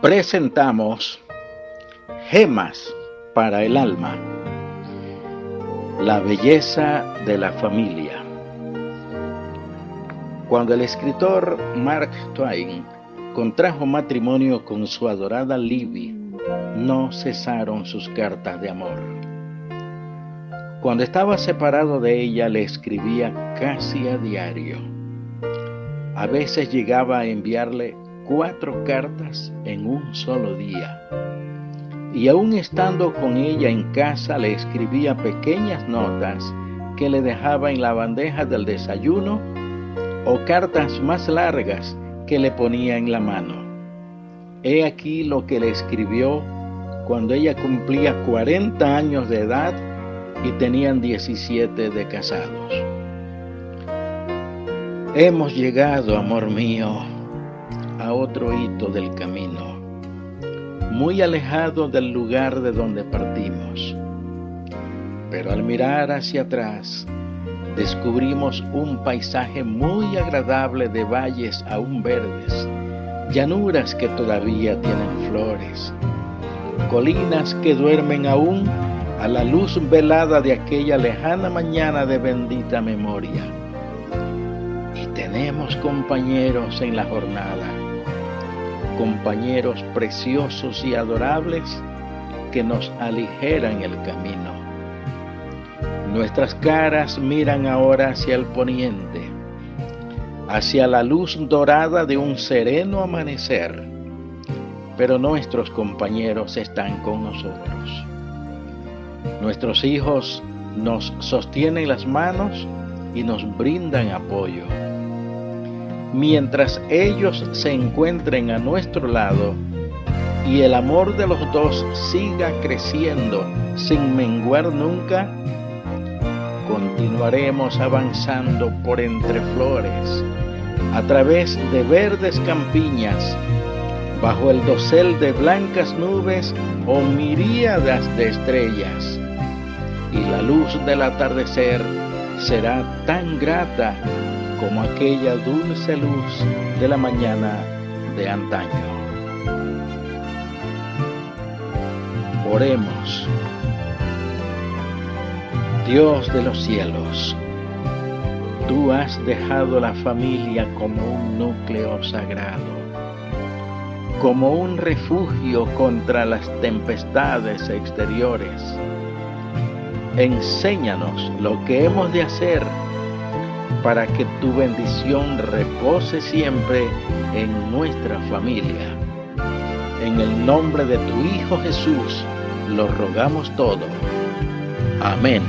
presentamos Gemas para el alma. La belleza de la familia. Cuando el escritor Mark Twain contrajo matrimonio con su adorada Libby, no cesaron sus cartas de amor. Cuando estaba separado de ella le escribía casi a diario. A veces llegaba a enviarle cuatro cartas en un solo día. Y aún estando con ella en casa le escribía pequeñas notas que le dejaba en la bandeja del desayuno o cartas más largas que le ponía en la mano. He aquí lo que le escribió cuando ella cumplía 40 años de edad y tenían 17 de casados. Hemos llegado, amor mío, otro hito del camino, muy alejado del lugar de donde partimos. Pero al mirar hacia atrás, descubrimos un paisaje muy agradable de valles aún verdes, llanuras que todavía tienen flores, colinas que duermen aún a la luz velada de aquella lejana mañana de bendita memoria. Y tenemos compañeros en la jornada compañeros preciosos y adorables que nos aligeran el camino. Nuestras caras miran ahora hacia el poniente, hacia la luz dorada de un sereno amanecer, pero nuestros compañeros están con nosotros. Nuestros hijos nos sostienen las manos y nos brindan apoyo mientras ellos se encuentren a nuestro lado y el amor de los dos siga creciendo sin menguar nunca, continuaremos avanzando por entre flores, a través de verdes campiñas, bajo el dosel de blancas nubes o miríadas de estrellas, y la luz del atardecer será tan grata como aquella dulce luz de la mañana de antaño. Oremos. Dios de los cielos, tú has dejado la familia como un núcleo sagrado, como un refugio contra las tempestades exteriores. Enséñanos lo que hemos de hacer para que tu bendición repose siempre en nuestra familia. En el nombre de tu Hijo Jesús lo rogamos todo. Amén.